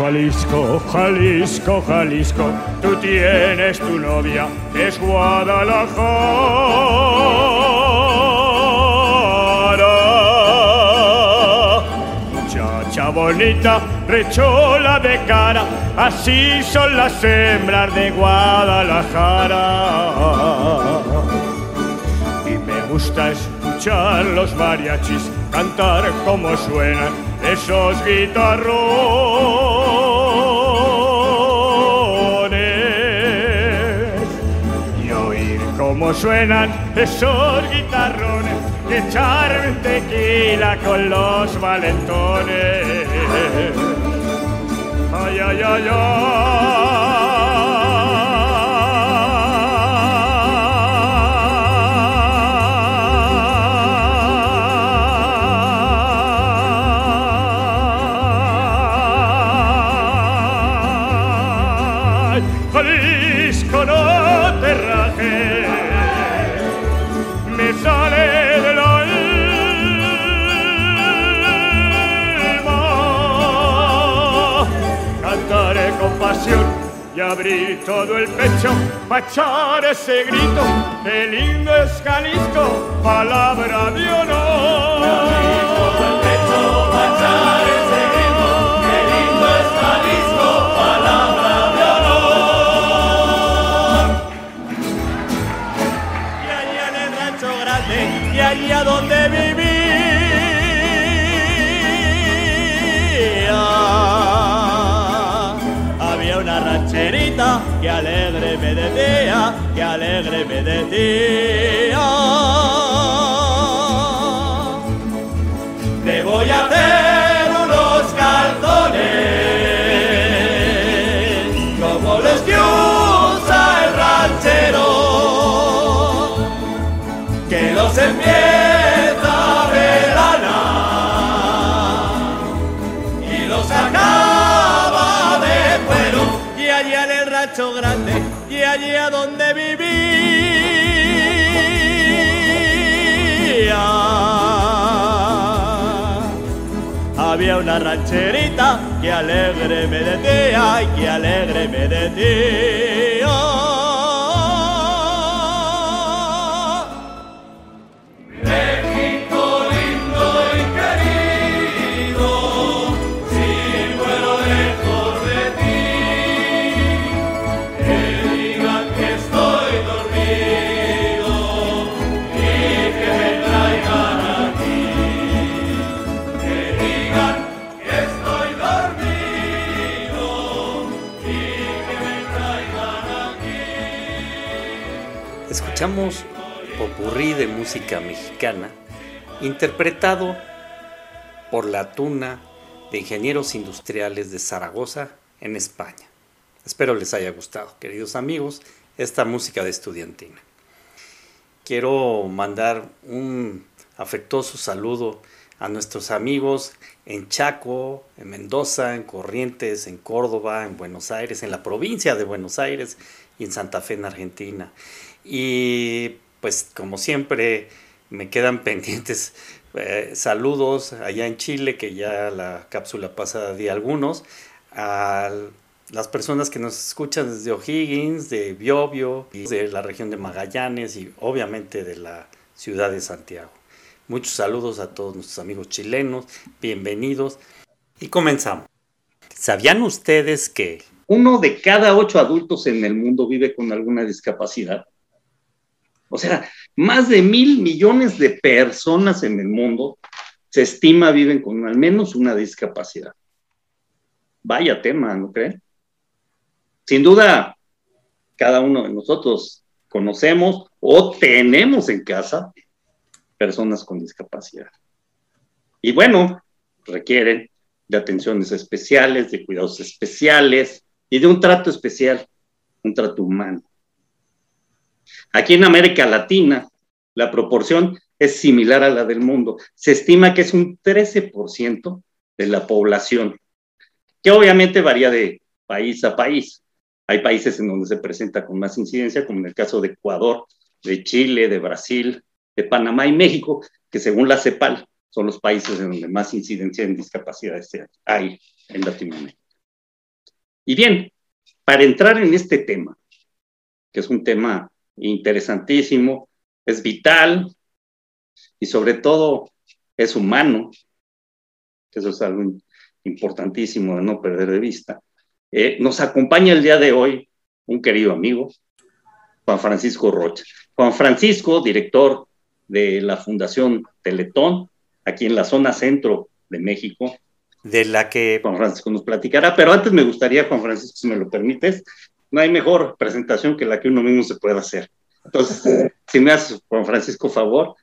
Jalisco, Jalisco, Jalisco, tú tienes tu novia, es Guadalajara. Muchacha bonita, rechola de cara, así son las hembras de Guadalajara. Y me gusta escuchar los mariachis cantar como suenan esos guitarros. Cómo suenan esos guitarrones y echar tequila con los valentones. Ay, ay, ay, ay. Y abrir todo el pecho para echar ese grito. Qué lindo es Jalisco, palabra de honor. Y abrir todo el pecho para echar ese grito. Qué lindo es Jalisco, palabra de honor. Y allá en el rancho grande, y allá donde que alegre me decía, que alegre me decía. Grande y allí a donde vivía. Había una rancherita que alegre me decía y que alegre me decía Escuchamos popurrí de música mexicana interpretado por la Tuna de Ingenieros Industriales de Zaragoza en España. Espero les haya gustado, queridos amigos, esta música de estudiantina. Quiero mandar un afectuoso saludo a nuestros amigos en Chaco, en Mendoza, en Corrientes, en Córdoba, en Buenos Aires, en la provincia de Buenos Aires y en Santa Fe, en Argentina. Y pues como siempre me quedan pendientes eh, saludos allá en Chile, que ya la cápsula pasada di algunos, a las personas que nos escuchan desde O'Higgins, de Biobio, de la región de Magallanes y obviamente de la ciudad de Santiago. Muchos saludos a todos nuestros amigos chilenos, bienvenidos y comenzamos. ¿Sabían ustedes que uno de cada ocho adultos en el mundo vive con alguna discapacidad? O sea, más de mil millones de personas en el mundo se estima viven con al menos una discapacidad. Vaya tema, ¿no creen? Sin duda, cada uno de nosotros conocemos o tenemos en casa personas con discapacidad. Y bueno, requieren de atenciones especiales, de cuidados especiales y de un trato especial, un trato humano. Aquí en América Latina, la proporción es similar a la del mundo. Se estima que es un 13% de la población, que obviamente varía de país a país. Hay países en donde se presenta con más incidencia, como en el caso de Ecuador, de Chile, de Brasil, de Panamá y México, que según la CEPAL son los países en donde más incidencia en discapacidades hay en Latinoamérica. Y bien, para entrar en este tema, que es un tema interesantísimo, es vital y sobre todo es humano, eso es algo importantísimo de no perder de vista. Eh, nos acompaña el día de hoy un querido amigo, Juan Francisco Rocha. Juan Francisco, director de la Fundación Teletón, aquí en la zona centro de México, de la que Juan Francisco nos platicará. Pero antes me gustaría, Juan Francisco, si me lo permites, no hay mejor presentación que la que uno mismo se pueda hacer. Entonces, si me haces, Juan Francisco, favor.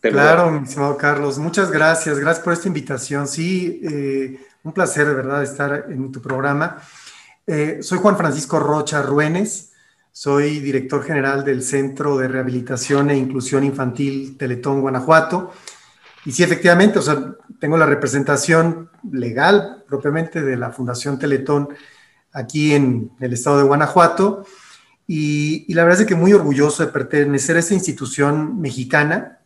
claro, mi estimado Carlos, muchas gracias, gracias por esta invitación. Sí, eh, un placer de verdad estar en tu programa. Eh, soy Juan Francisco Rocha Ruénes, soy director general del Centro de Rehabilitación e Inclusión Infantil Teletón Guanajuato. Y sí, efectivamente, o sea, tengo la representación legal propiamente de la Fundación Teletón aquí en el estado de Guanajuato. Y, la verdad es que muy orgulloso de pertenecer a esta institución mexicana,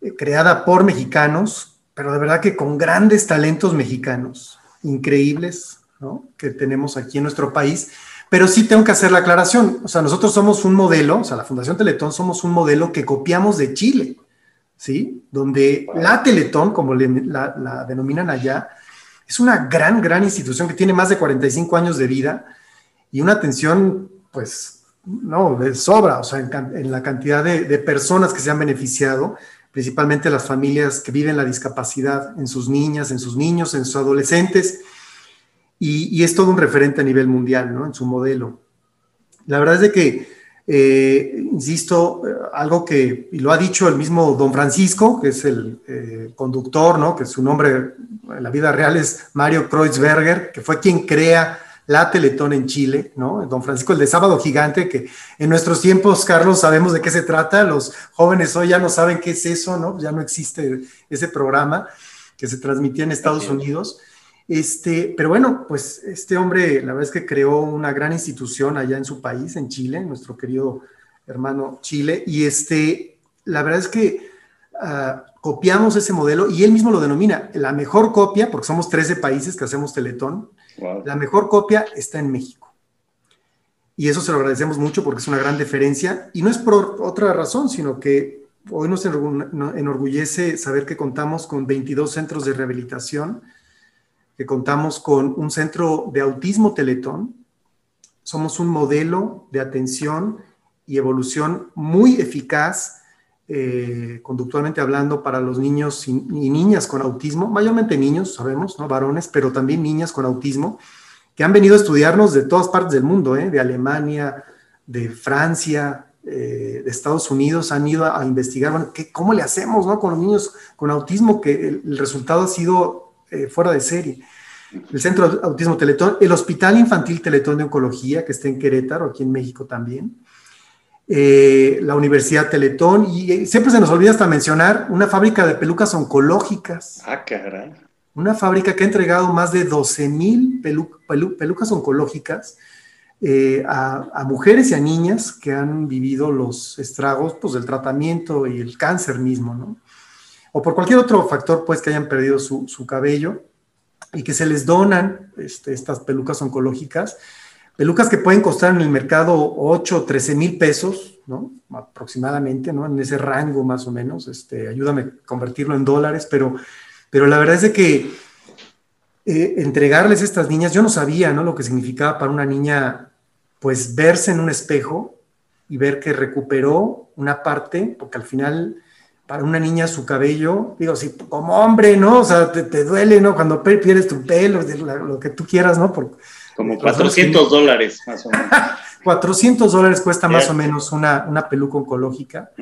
eh, creada por mexicanos, pero de verdad que con grandes talentos mexicanos, increíbles, ¿no? que tenemos aquí en nuestro país pero sí tengo que hacer la aclaración. O sea, nosotros somos un modelo, o sea, la Fundación Teletón somos un modelo que copiamos de Chile, ¿sí? Donde la Teletón, como la, denominan allá, es una gran, gran institución que tiene más de 45 años de vida y una atención, pues, no, de sobra, o sea, en, la cantidad de, personas que se han beneficiado, principalmente las familias que viven la discapacidad en sus niñas, en sus niños, en sus adolescentes y, es todo un referente a nivel mundial, ¿no? En su modelo. La verdad es de que, eh, insisto, eh, algo que, y lo ha dicho el mismo don Francisco, que es el eh, conductor, ¿no? Que su nombre en la vida real es Mario Kreuzberger, que fue quien crea la Teletón en Chile, ¿no? Don Francisco, el de Sábado Gigante, que en nuestros tiempos, Carlos, sabemos de qué se trata, los jóvenes hoy ya no saben qué es eso, ¿no? Ya no existe ese programa que se transmitía en Estados Unidos. Este, pero bueno, pues este hombre, la verdad es que creó una gran institución allá en su país, en Chile, nuestro querido hermano Chile, y este, la verdad es que ah, copiamos ese modelo y él mismo lo denomina la mejor copia, porque somos 13 países que hacemos Teletón, la mejor copia está en México. Y eso se lo agradecemos mucho porque es una gran diferencia y no es por otra razón, sino que hoy nos enorgullece saber que contamos con 22 centros de rehabilitación, que contamos con un centro de autismo Teletón. Somos un modelo de atención y evolución muy eficaz, eh, conductualmente hablando, para los niños y, niñas con autismo, mayormente niños, sabemos, ¿no? varones, pero también niñas con autismo, que han venido a estudiarnos de todas partes del mundo, ¿eh? de Alemania, de Francia, eh, de Estados Unidos, han ido a, investigar, bueno, ¿qué, ¿cómo le hacemos ¿no? con los niños con autismo? Que el resultado ha sido eh, fuera de serie. El Centro de Autismo Teletón, el Hospital Infantil Teletón de Oncología, que está en Querétaro, aquí en México también. eh, la Universidad Teletón, y eh, siempre se nos olvida hasta mencionar una fábrica de pelucas oncológicas. Ah, caray. Una fábrica que ha entregado más de 12 mil pelucas oncológicas eh, a, a, mujeres y a niñas que han vivido los estragos pues, del tratamiento y el cáncer mismo, ¿no? O por cualquier otro factor, pues, que hayan perdido su, cabello y que se les donan este, estas pelucas oncológicas Pelucas que pueden costar en el mercado 8 o 13 mil pesos, ¿no? Aproximadamente, ¿no? En ese rango más o menos. Este, ayúdame a convertirlo en dólares, pero, pero la verdad es de que eh, entregarles a estas niñas, yo no sabía, ¿no? Lo que significaba para una niña, pues, verse en un espejo y ver que recuperó una parte, porque al final para una niña su cabello, digo, sí, como hombre, ¿no? O sea, te, te duele, ¿no? Cuando pierdes tu pelo, lo que tú quieras, ¿no? Por, como 400 dólares, más o menos. 400 dólares cuesta más o menos una, una peluca oncológica.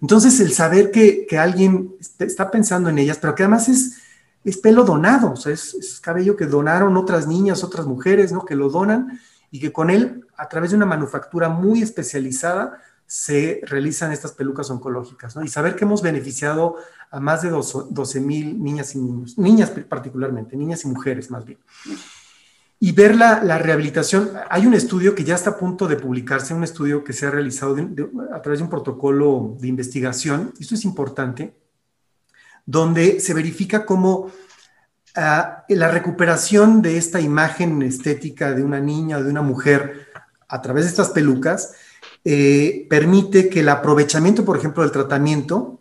Entonces, el saber que, que, alguien está pensando en ellas, pero que además es, es pelo donado, o sea, es, es, cabello que donaron otras niñas, otras mujeres, ¿no? Que lo donan y que con él, a través de una manufactura muy especializada, se realizan estas pelucas oncológicas. Y saber que hemos beneficiado a más de 12 mil niñas y niños, niñas particularmente, niñas y mujeres más bien y ver la, rehabilitación. Hay un estudio que ya está a punto de publicarse, un estudio que se ha realizado a través de un protocolo de investigación, esto es importante, donde se verifica cómo uh, la recuperación de esta imagen estética de una niña o de una mujer a través de estas pelucas eh, permite que el aprovechamiento, por ejemplo, del tratamiento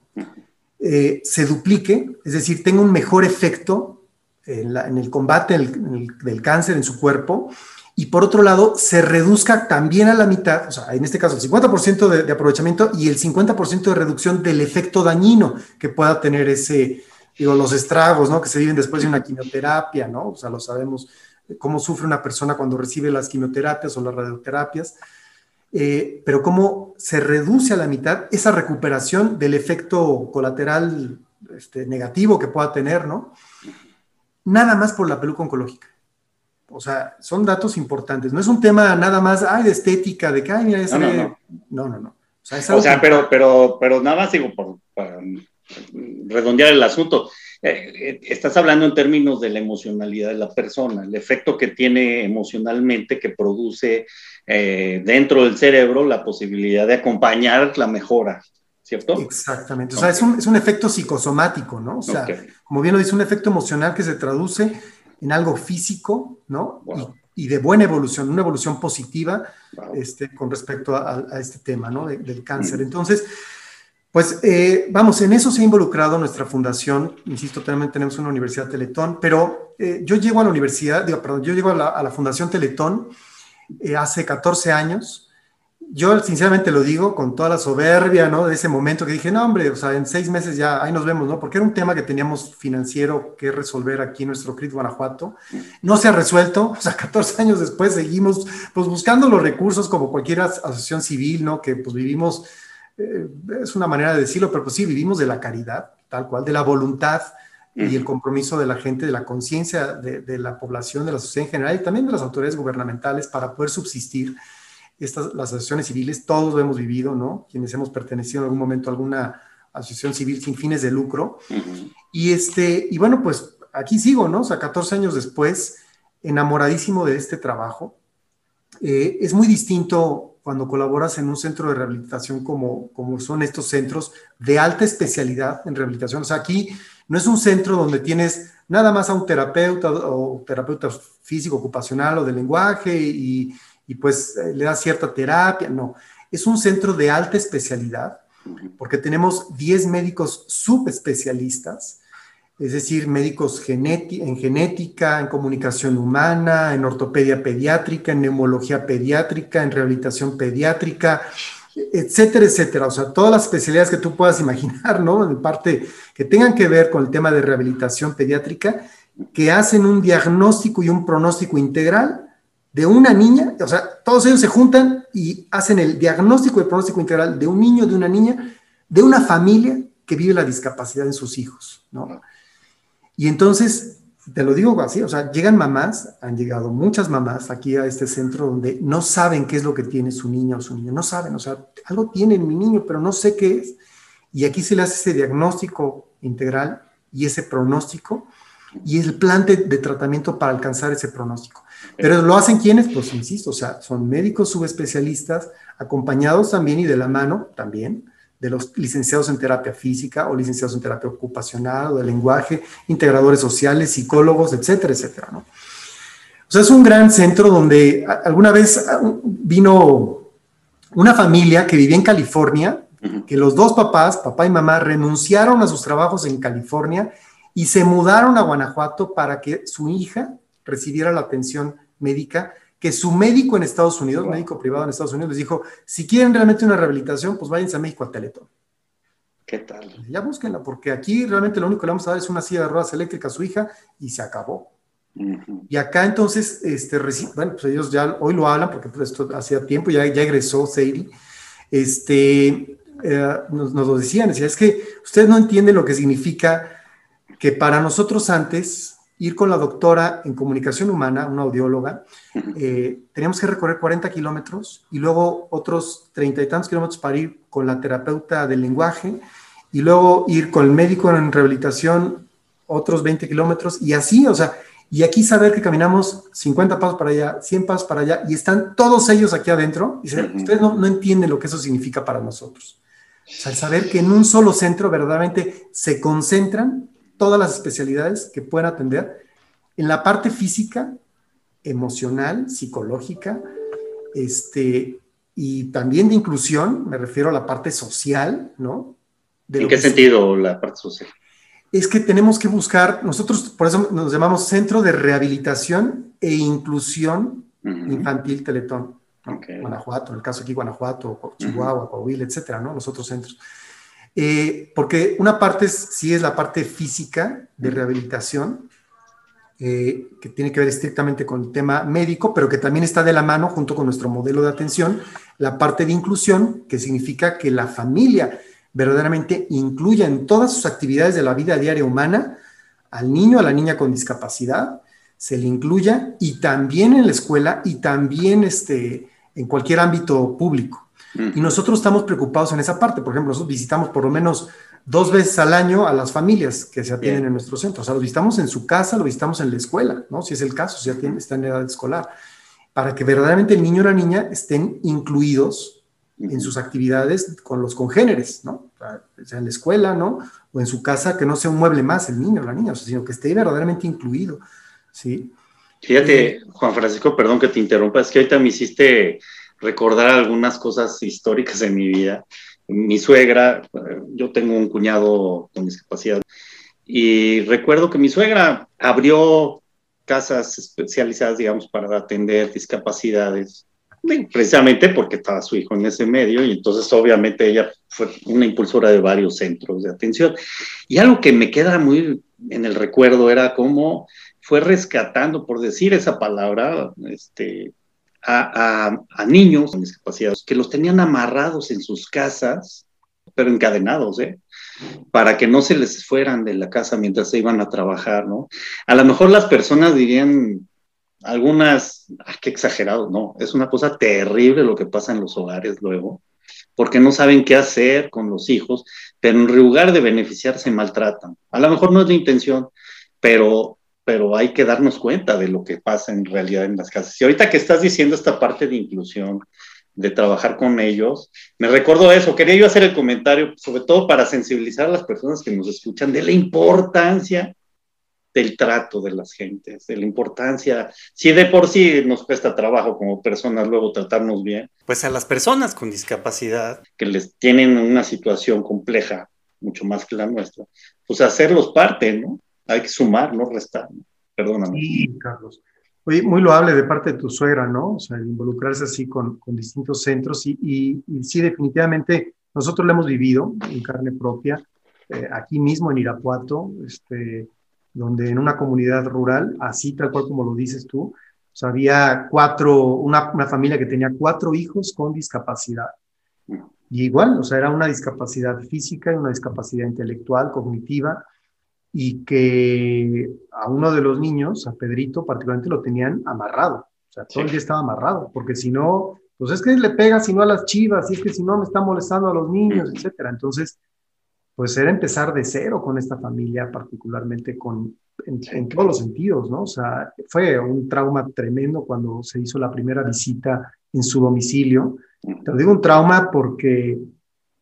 eh, se duplique, es decir, tenga un mejor efecto en, el combate del, cáncer en su cuerpo, y por otro lado, se reduzca también a la mitad, o sea, en este caso el 50% de, de, aprovechamiento y el 50% de reducción del efecto dañino que pueda tener ese, digo, los estragos, ¿no? Que se viven después de una quimioterapia, ¿no? O sea, lo sabemos, cómo sufre una persona cuando recibe las quimioterapias o las radioterapias, eh, pero cómo se reduce a la mitad esa recuperación del efecto colateral este, negativo que pueda tener, ¿no? nada más por la peluca oncológica. O sea, son datos importantes. No es un tema nada más, ay, de estética, de que, ay, mira, ese... no, no, no. no, no, O sea, pero, pero, pero nada más digo, por, para redondear el asunto, eh, eh, estás hablando en términos de la emocionalidad de la persona, el efecto que tiene emocionalmente que produce eh, dentro del cerebro la posibilidad de acompañar la mejora. ¿cierto? Exactamente. O sea, es, un, es, un, efecto psicosomático, ¿no? O sea, como bien lo dice, un efecto emocional que se traduce en algo físico, ¿no? Y, y, de buena evolución, una evolución positiva wow. este, con respecto a, a, este tema, ¿no? De, del cáncer. Mm. Entonces, pues eh, vamos, en eso se ha involucrado nuestra fundación. Insisto, también tenemos una universidad Teletón, pero eh, yo llego a la universidad, digo, perdón, yo llego a la, a la Fundación Teletón eh, hace 14 años yo sinceramente lo digo con toda la soberbia, ¿no? De ese momento que dije, no, hombre, o sea, en seis meses ya, ahí nos vemos, ¿no? Porque era un tema que teníamos financiero que resolver aquí en nuestro CRIT Guanajuato. No se ha resuelto, o sea, 14 años después seguimos, pues, buscando los recursos como cualquier asociación civil, ¿no? Que, pues, vivimos, eh, es una manera de decirlo, pero pues sí, vivimos de la caridad, tal cual, de la voluntad y el compromiso de la gente, de la conciencia de, de la población, de la sociedad en general y también de las autoridades gubernamentales para poder subsistir estas, las asociaciones civiles, todos lo hemos vivido, ¿no? Quienes hemos pertenecido en algún momento a alguna asociación civil sin fines de lucro. Uh -huh. Y, este, y bueno, pues aquí sigo, ¿no? O sea, 14 años después, enamoradísimo de este trabajo. Eh, es muy distinto cuando colaboras en un centro de rehabilitación como, como son estos centros de alta especialidad en rehabilitación. O sea, aquí no es un centro donde tienes nada más a un terapeuta o terapeuta físico, ocupacional o de lenguaje y, y pues eh, le da cierta terapia, no, es un centro de alta especialidad porque tenemos 10 médicos subespecialistas, es decir, médicos en genética, en comunicación humana, en ortopedia pediátrica, en neumología pediátrica, en rehabilitación pediátrica, etcétera, etcétera. O sea, todas las especialidades que tú puedas imaginar, ¿no? En parte que tengan que ver con el tema de rehabilitación pediátrica, que hacen un diagnóstico y un pronóstico integral de una niña, o sea, todos ellos se juntan y hacen el diagnóstico y el pronóstico integral de un niño, de una niña, de una familia que vive la discapacidad en sus hijos, ¿no? Y entonces te lo digo así, o sea, llegan mamás, han llegado muchas mamás aquí a este centro donde no saben qué es lo que tiene su niña o su niño, no saben, o sea, algo tiene mi niño, pero no sé qué es. Y aquí se le hace ese diagnóstico integral y ese pronóstico y el plan de, tratamiento para alcanzar ese pronóstico. Pero lo hacen quienes, pues insisto, o sea, son médicos subespecialistas, acompañados también y de la mano también de los licenciados en terapia física o licenciados en terapia ocupacional o de lenguaje, integradores sociales, psicólogos, etcétera, etcétera, ¿no? O sea, es un gran centro donde alguna vez vino una familia que vivía en California, que los dos papás, papá y mamá, renunciaron a sus trabajos en California y se mudaron a Guanajuato para que su hija recibiera la atención médica que su médico en Estados Unidos, médico privado en Estados Unidos, les dijo, si quieren realmente una rehabilitación, pues váyanse a México a Teletón. ¿Qué tal? Ya búsquenla, porque aquí realmente lo único que le vamos a dar es una silla de ruedas eléctrica a su hija y se acabó. Y acá entonces, este, bueno, pues ellos ya hoy lo hablan porque pues, esto hacía tiempo, ya, ya egresó Sadie, este, eh, nos, nos, lo decían, decía, es que ustedes no entienden lo que significa que para nosotros antes ir con la doctora en comunicación humana, una audióloga, eh, teníamos que recorrer 40 kilómetros y luego otros 30 y tantos kilómetros para ir con la terapeuta del lenguaje y luego ir con el médico en rehabilitación otros 20 kilómetros y así, o sea, y aquí saber que caminamos 50 pasos para allá, 100 pasos para allá y están todos ellos aquí adentro, y ustedes no, no entienden lo que eso significa para nosotros. O sea, el saber que en un solo centro verdaderamente se concentran todas las especialidades que pueden atender en la parte física, emocional, psicológica, este, y también de inclusión, me refiero a la parte social, ¿no? ¿En qué sentido la parte social? Es que tenemos que buscar, nosotros por eso nos llamamos Centro de Rehabilitación e Inclusión Infantil Teletón. Guanajuato, en el caso aquí Guanajuato, Chihuahua, Coahuila, etcétera, ¿no? Los otros centros. Eh, porque una parte sí es la parte física de rehabilitación, eh, que tiene que ver estrictamente con el tema médico, pero que también está de la mano junto con nuestro modelo de atención, la parte de inclusión, que significa que la familia verdaderamente incluya en todas sus actividades de la vida diaria humana al niño, a la niña con discapacidad, se le incluya y también en la escuela y también este, en cualquier ámbito público. Y nosotros estamos preocupados en esa parte. Por ejemplo, nosotros visitamos por lo menos dos veces al año a las familias que se atienden en nuestro centro. O sea, lo visitamos en su casa, lo visitamos en la escuela, ¿no? Si es el caso, si ya tiene, está en edad escolar. Para que verdaderamente el niño o la niña estén incluidos en sus actividades con los congéneres, ¿no? O sea, en la escuela, ¿no? O en su casa, que no sea un mueble más el niño o la niña, sino que esté verdaderamente incluido, ¿sí? Fíjate, Juan Francisco, perdón que te interrumpa, es que ahorita me hiciste recordar algunas cosas históricas de mi vida. Mi suegra, yo tengo un cuñado con discapacidad, y recuerdo que mi suegra abrió casas especializadas, digamos, para atender discapacidades, precisamente porque estaba su hijo en ese medio, y entonces obviamente ella fue una impulsora de varios centros de atención. Y algo que me queda muy en el recuerdo era cómo fue rescatando, por decir esa palabra, este, a, niños con discapacidad que los tenían amarrados en sus casas, pero encadenados, ¿eh? para que no se les fueran de la casa mientras se iban a trabajar, ¿no? A lo mejor las personas dirían, algunas, ah, qué exagerado, no, es una cosa terrible lo que pasa en los hogares luego, porque no saben qué hacer con los hijos, pero en lugar de beneficiar se maltratan. A lo mejor no es la intención, pero pero hay que darnos cuenta de lo que pasa en realidad en las casas. Y ahorita que estás diciendo esta parte de inclusión, de trabajar con ellos, me recuerdo eso, quería yo hacer el comentario, sobre todo para sensibilizar a las personas que nos escuchan de la importancia del trato de las gentes, de la importancia, si de por sí nos cuesta trabajo como personas luego tratarnos bien. Pues a las personas con discapacidad. Que les tienen una situación compleja, mucho más que la nuestra, pues hacerlos parte, ¿no? Hay que sumar, no restar. Perdóname. Sí, Carlos. Oye, muy loable de parte de tu suegra, ¿no? O sea, involucrarse así con, con distintos centros y, y, sí, definitivamente nosotros lo hemos vivido en carne propia, eh, aquí mismo en Irapuato, este, donde en una comunidad rural, así tal cual como lo dices tú, o sea, había cuatro, una, una familia que tenía cuatro hijos con discapacidad. Y igual, o sea, era una discapacidad física y una discapacidad intelectual, cognitiva, y que a uno de los niños, a Pedrito particularmente, lo tenían amarrado. O sea, todo el día estaba amarrado, porque si no, pues es que le pega si no a las chivas, y es que si no me está molestando a los niños, etcétera. Entonces, pues era empezar de cero con esta familia, particularmente con, en, todos los sentidos, ¿no? O sea, fue un trauma tremendo cuando se hizo la primera visita en su domicilio. Te digo un trauma porque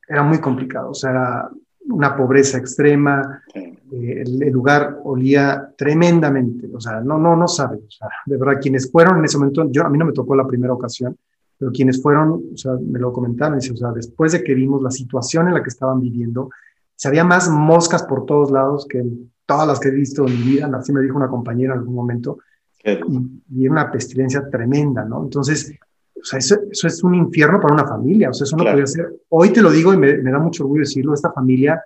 era muy complicado, o sea, era una pobreza extrema, eh, el, lugar olía tremendamente, o sea, no, no, no sabe, o sea, de verdad, quienes fueron en ese momento, yo, a mí no me tocó la primera ocasión, pero quienes fueron, o sea, me lo comentaron, dice, o sea, después de que vimos la situación en la que estaban viviendo, se había más moscas por todos lados que todas las que he visto en mi vida, así me dijo una compañera en algún momento, y, era una pestilencia tremenda, ¿no? Entonces, o sea, eso, eso, es un infierno para una familia, o sea, eso no podía ser. Hoy te lo digo y me, me, da mucho orgullo decirlo, esta familia,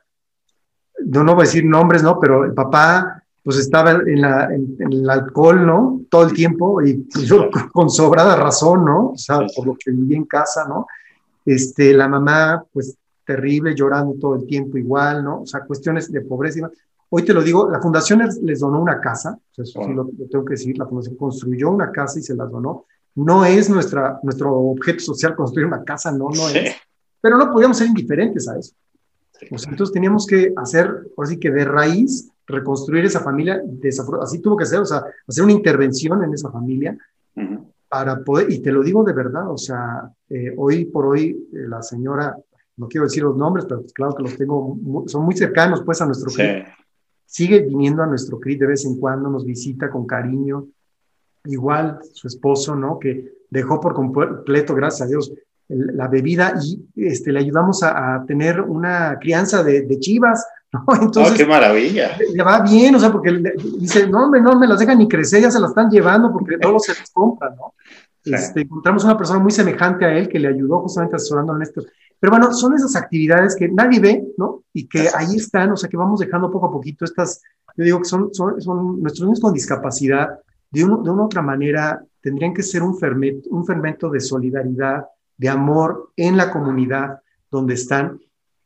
no, no voy a decir nombres, ¿no? Pero el papá, pues estaba en, la, en, el alcohol, ¿no? Todo el tiempo y yo con sobrada razón, ¿no? O sea, por lo que vivía en casa, ¿no? Este, la mamá, pues terrible, llorando todo el tiempo igual, ¿no? O sea, cuestiones de pobreza. Hoy te lo digo, la fundación les donó una casa, eso sí lo, tengo que decir, la fundación construyó una casa y se las donó. No es nuestra, nuestro objeto social construir una casa, no, no es. Pero no podíamos ser indiferentes a eso. entonces teníamos que hacer, por así que de raíz, reconstruir esa familia, así tuvo que ser, o sea, hacer una intervención en esa familia para poder, y te lo digo de verdad, o sea, eh, hoy por hoy eh, la señora, no quiero decir los nombres, pero pues claro que los tengo, son muy cercanos pues a nuestro sí sigue viniendo a nuestro CRIT de vez en cuando, nos visita con cariño. Igual su esposo, ¿no? Que dejó por completo, gracias a Dios, la bebida y este, le ayudamos a, tener una crianza de, chivas, ¿no? Entonces, oh, qué maravilla. Le va bien, o sea, porque dice, no, hombre, no me las dejan ni crecer, ya se las están llevando porque no se las compran, ¿no? Este, encontramos una persona muy semejante a él que le ayudó justamente asesorando en esto. Pero bueno, son esas actividades que nadie ve, ¿no? Y que ahí están, o sea, que vamos dejando poco a poquito estas, yo digo que son, son, son nuestros niños con discapacidad, de, uno, de una otra manera, tendrían que ser un fermento, un de solidaridad, de amor en la comunidad donde están.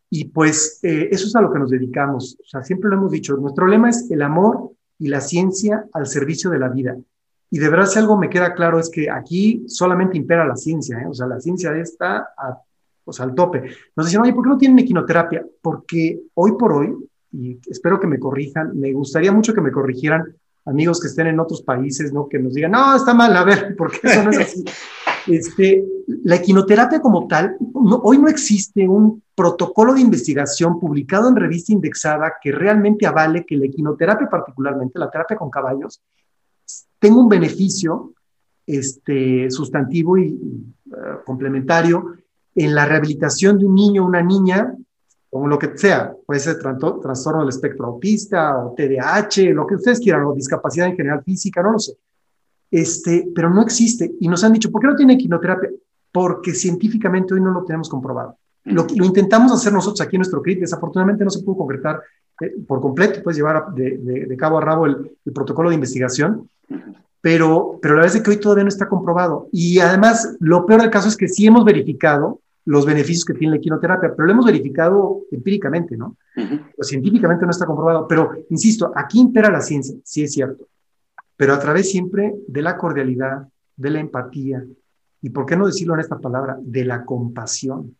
Y pues eh, eso es a lo que nos dedicamos. O sea, siempre lo hemos dicho, nuestro lema es el amor y la ciencia al servicio de la vida. Y de verdad, si algo me queda claro es que aquí solamente impera la ciencia, ¿eh? o sea, la ciencia está a o sea, al tope. Nos decían, oye, ¿por qué no tienen equinoterapia? Porque hoy por hoy, y espero que me corrijan, me gustaría mucho que me corrigieran amigos que estén en otros países, ¿no? Que nos digan, no, está mal, a ver, ¿por qué eso no es así? Este, la equinoterapia como tal, hoy no existe un protocolo de investigación publicado en revista indexada que realmente avale que la equinoterapia particularmente, la terapia con caballos, tenga un beneficio este, sustantivo y uh, complementario en la rehabilitación de un niño o una niña, o lo que sea, puede ser trastorno del espectro autista o TDAH, lo que ustedes quieran, o discapacidad en general física, no lo sé. Este, pero no existe. Y nos han dicho, ¿por qué no tiene quimioterapia? Porque científicamente hoy no lo tenemos comprobado. Lo, lo intentamos hacer nosotros aquí en nuestro CRIT, desafortunadamente no se pudo concretar eh, por completo, puedes llevar de, de, cabo a rabo el, el, protocolo de investigación, pero, pero la verdad es que hoy todavía no está comprobado. Y además, lo peor del caso es que sí hemos verificado los beneficios que tiene la quinoterapia, pero lo hemos verificado empíricamente, ¿no? científicamente no está comprobado, pero insisto, aquí impera la ciencia, sí es cierto, pero a través siempre de la cordialidad, de la empatía, y por qué no decirlo en esta palabra, de la compasión.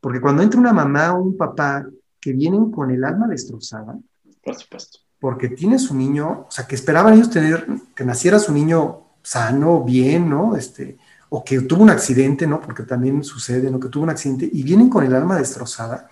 Porque cuando entra una mamá o un papá que vienen con el alma destrozada, por supuesto. Porque tiene su niño, o sea, que esperaban ellos tener, que naciera su niño sano, bien, ¿no? Este, o que tuvo un accidente, ¿no? Porque también sucede, ¿no? Que tuvo un accidente y vienen con el alma destrozada.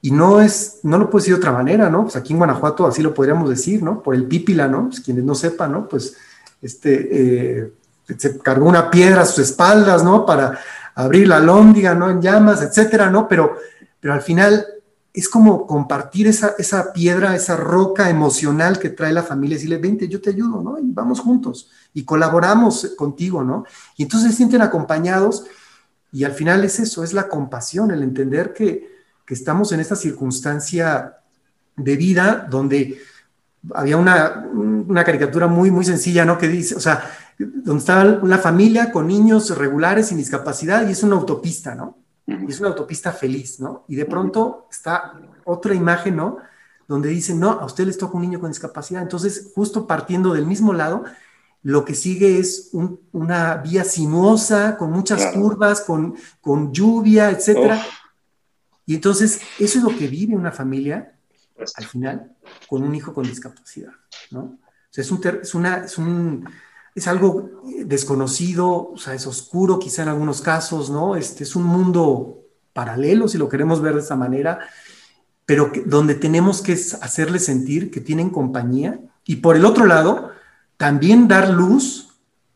Y no es, no lo puedo decir de otra manera, ¿no? Pues aquí en Guanajuato así lo podríamos decir, ¿no? Por el pípila, ¿no? Pues quienes no sepan, ¿no? Pues este, eh, se cargó una piedra a sus espaldas, ¿no? Para abrir la lóndiga, ¿no? En llamas, etcétera, ¿no? Pero, pero al final es como compartir esa, esa piedra, esa roca emocional que trae la familia, decirle, vente, yo te ayudo, ¿no? Y vamos juntos y colaboramos contigo, ¿no? Y entonces se sienten acompañados y al final es eso, es la compasión, el entender que, que estamos en esta circunstancia de vida donde había una, una, caricatura muy, muy sencilla, ¿no? Que dice, o sea, donde estaba una familia con niños regulares sin discapacidad y es una autopista, ¿no? Y es una autopista feliz, ¿no? Y de pronto está otra imagen, ¿no? donde dicen, no, a usted les toca un niño con discapacidad. Entonces, justo partiendo del mismo lado, lo que sigue es una vía sinuosa, con muchas curvas, con, con, lluvia, etc. Y entonces, eso es lo que vive una familia, al final, con un hijo con discapacidad, ¿no? O sea, es, un, es, una, es, un, es algo desconocido, o sea, es oscuro quizá en algunos casos, ¿no? Este, es un mundo paralelo, si lo queremos ver de esa manera, pero donde tenemos que hacerle sentir que tienen compañía. Y por el otro lado, también dar luz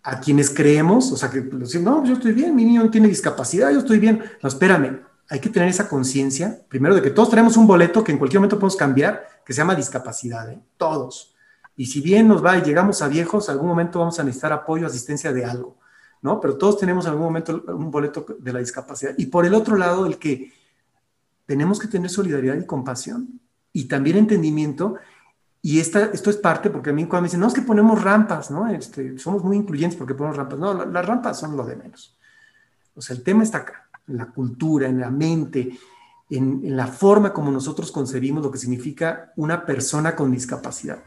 a quienes creemos, o sea, que decir, no, yo estoy bien, mi niño no tiene discapacidad, yo estoy bien. No, espérame, hay que tener esa conciencia, primero de que todos tenemos un boleto que en cualquier momento podemos cambiar, que se llama discapacidad, ¿eh? todos. Y si bien nos va y llegamos a viejos, algún momento vamos a necesitar apoyo, asistencia de algo, ¿no? Pero todos tenemos en algún momento un boleto de la discapacidad. Y por el otro lado, el que tenemos que tener solidaridad y compasión y también entendimiento y esta, esto es parte, porque a mí cuando me dicen, no, es que ponemos rampas, ¿no? Este, somos muy incluyentes porque ponemos rampas. No, las rampas son lo de menos. O sea, el tema está acá, en la cultura, en la mente, en, en, la forma como nosotros concebimos lo que significa una persona con discapacidad.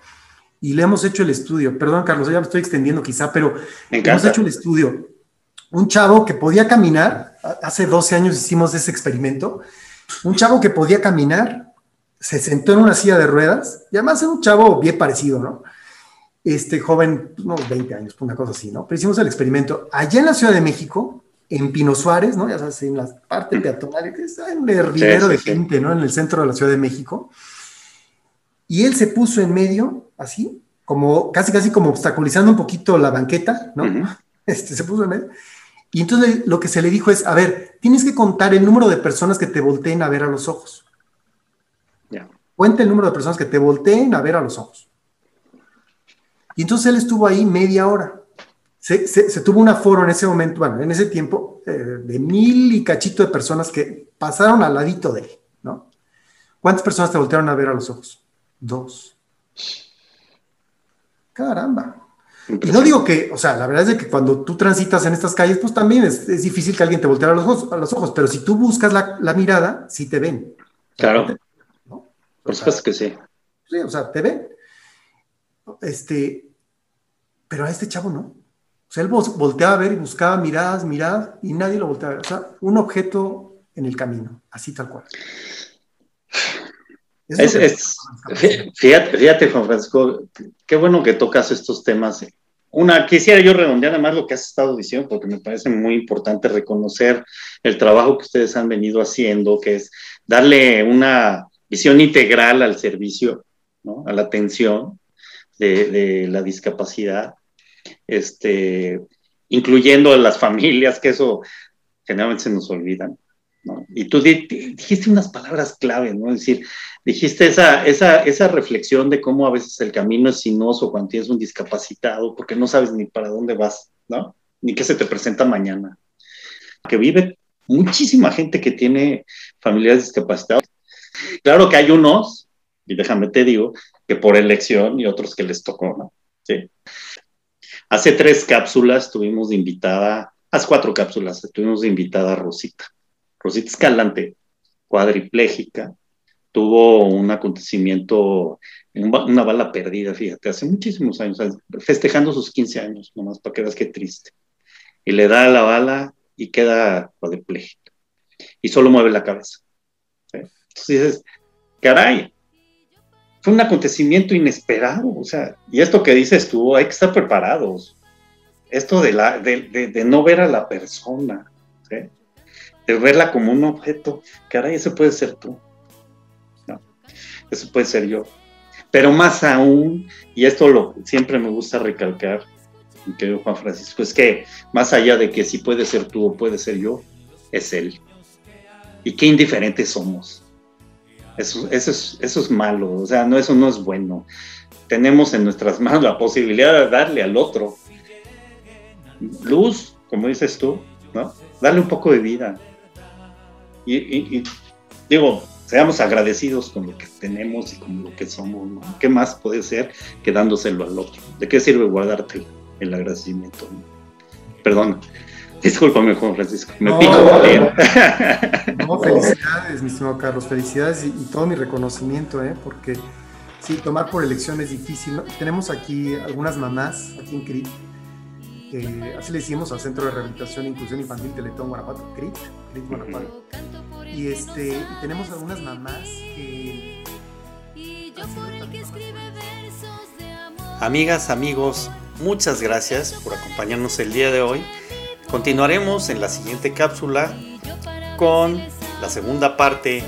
Y le hemos hecho el estudio, perdón Carlos, ya me estoy extendiendo quizá, pero hemos hecho el estudio. Un chavo que podía caminar, hace 12 años hicimos ese experimento, un chavo que podía caminar, se sentó en una silla de ruedas, y además era un chavo bien parecido, ¿no? Este joven, unos 20 años, una cosa así, ¿no? Pero hicimos el experimento allá en la Ciudad de México, en Pino Suárez, ¿no? Ya sabes, en la parte peatonal, que es un hervidero de gente, ¿no? En el centro de la Ciudad de México. Y él se puso en medio, así, como casi, casi como obstaculizando un poquito la banqueta, ¿no? Este, se puso en medio. Y entonces lo que se le dijo es, a ver, tienes que contar el número de personas que te volteen a ver a los ojos. Cuenta el número de personas que te volteen a ver a los ojos. Y entonces él estuvo ahí media hora. Se, tuvo un aforo en ese momento, bueno, en ese tiempo, eh, de mil y cachito de personas que pasaron al ladito de él, ¿no? ¿Cuántas personas te voltearon a ver a los ojos? Dos. Caramba. Y no digo que, o sea, la verdad es que cuando tú transitas en estas calles, pues también es, difícil que alguien te voltee a los ojos, a los ojos pero si tú buscas la, la mirada, sí te ven. Claro. Por supuesto que sí. Sí, o sea, te ven. Este, pero a este chavo no. O sea, él volteaba a ver y buscaba miradas, miradas, y nadie lo volteaba a ver. O sea, un objeto en el camino, así tal cual. Fíjate, fíjate, Juan Francisco, qué bueno que tocas estos temas. Una, quisiera yo redondear además lo que has estado diciendo, porque me parece muy importante reconocer el trabajo que ustedes han venido haciendo, que es darle una visión integral al servicio, ¿no? a la atención de, la discapacidad, este, incluyendo a las familias, que eso generalmente se nos olvidan. Y tú dijiste unas palabras clave, ¿no? Es decir, dijiste esa, esa, esa reflexión de cómo a veces el camino es sinuoso cuando tienes un discapacitado, porque no sabes ni para dónde vas, ¿no? Ni qué se te presenta mañana. Que vive muchísima gente que tiene familiares discapacitados Claro que hay unos, y déjame te digo, que por elección y otros que les tocó, ¿no? Sí. Hace tres cápsulas tuvimos de invitada, hace cuatro cápsulas tuvimos de invitada a Rosita. Rosita Escalante, cuadriplégica, tuvo un acontecimiento, una bala perdida, fíjate, hace muchísimos años, festejando sus 15 años, nomás para que veas qué triste. Y le da la bala y queda cuadriplégica. Y solo mueve la cabeza. Entonces dices, caray, fue un acontecimiento inesperado, o sea, y esto que dices tú, hay que estar preparados. Esto de, la, de, no ver a la persona, de verla como un objeto, caray, eso puede ser tú. Eso puede ser yo. Pero más aún, y esto lo siempre me gusta recalcar, mi querido Juan Francisco, es que más allá de que si puede ser tú o puede ser yo, es él. Y qué indiferentes somos. Eso, es, eso es malo, o sea, no, eso no es bueno. Tenemos en nuestras manos la posibilidad de darle al otro luz, como dices tú, ¿no? Darle un poco de vida. Y, digo, seamos agradecidos con lo que tenemos y con lo que somos, ¿no? ¿Qué más puede ser que dándoselo al otro? ¿De qué sirve guardarte el agradecimiento? Perdona. Discúlpame, Juan Francisco, me No. pico. No, felicidades, mi estimado Carlos, felicidades y, y todo mi reconocimiento, ¿eh? porque sí, tomar por elección es difícil. ¿no? Tenemos aquí algunas mamás, aquí en CRIT, eh, así le decimos al Centro de Rehabilitación e Inclusión Infantil Teletón Guanajuato, CRIT, Guanajuato. Y, este, y tenemos algunas mamás que... Amigas, amigos, muchas gracias por acompañarnos el día de hoy. Continuaremos en la siguiente cápsula con la segunda parte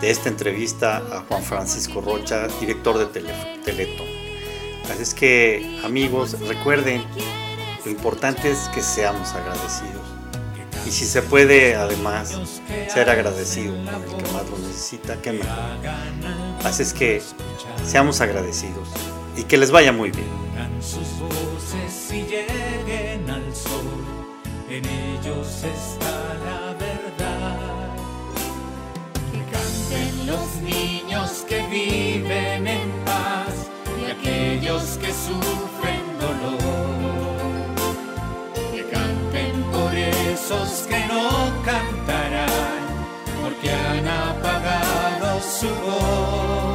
de esta entrevista a Juan Francisco Rocha, director de Tele- Teletón. Así es que, amigos, recuerden, lo importante es que seamos agradecidos. Y si se puede, además, ser agradecido con el que más lo necesita, qué mejor. Así es que seamos agradecidos y que les vaya muy bien. Sus voces y lleguen al sol, en ellos está la verdad. Que canten los niños que viven en paz y aquellos que sufren esos que no cantarán, porque han apagado su voz.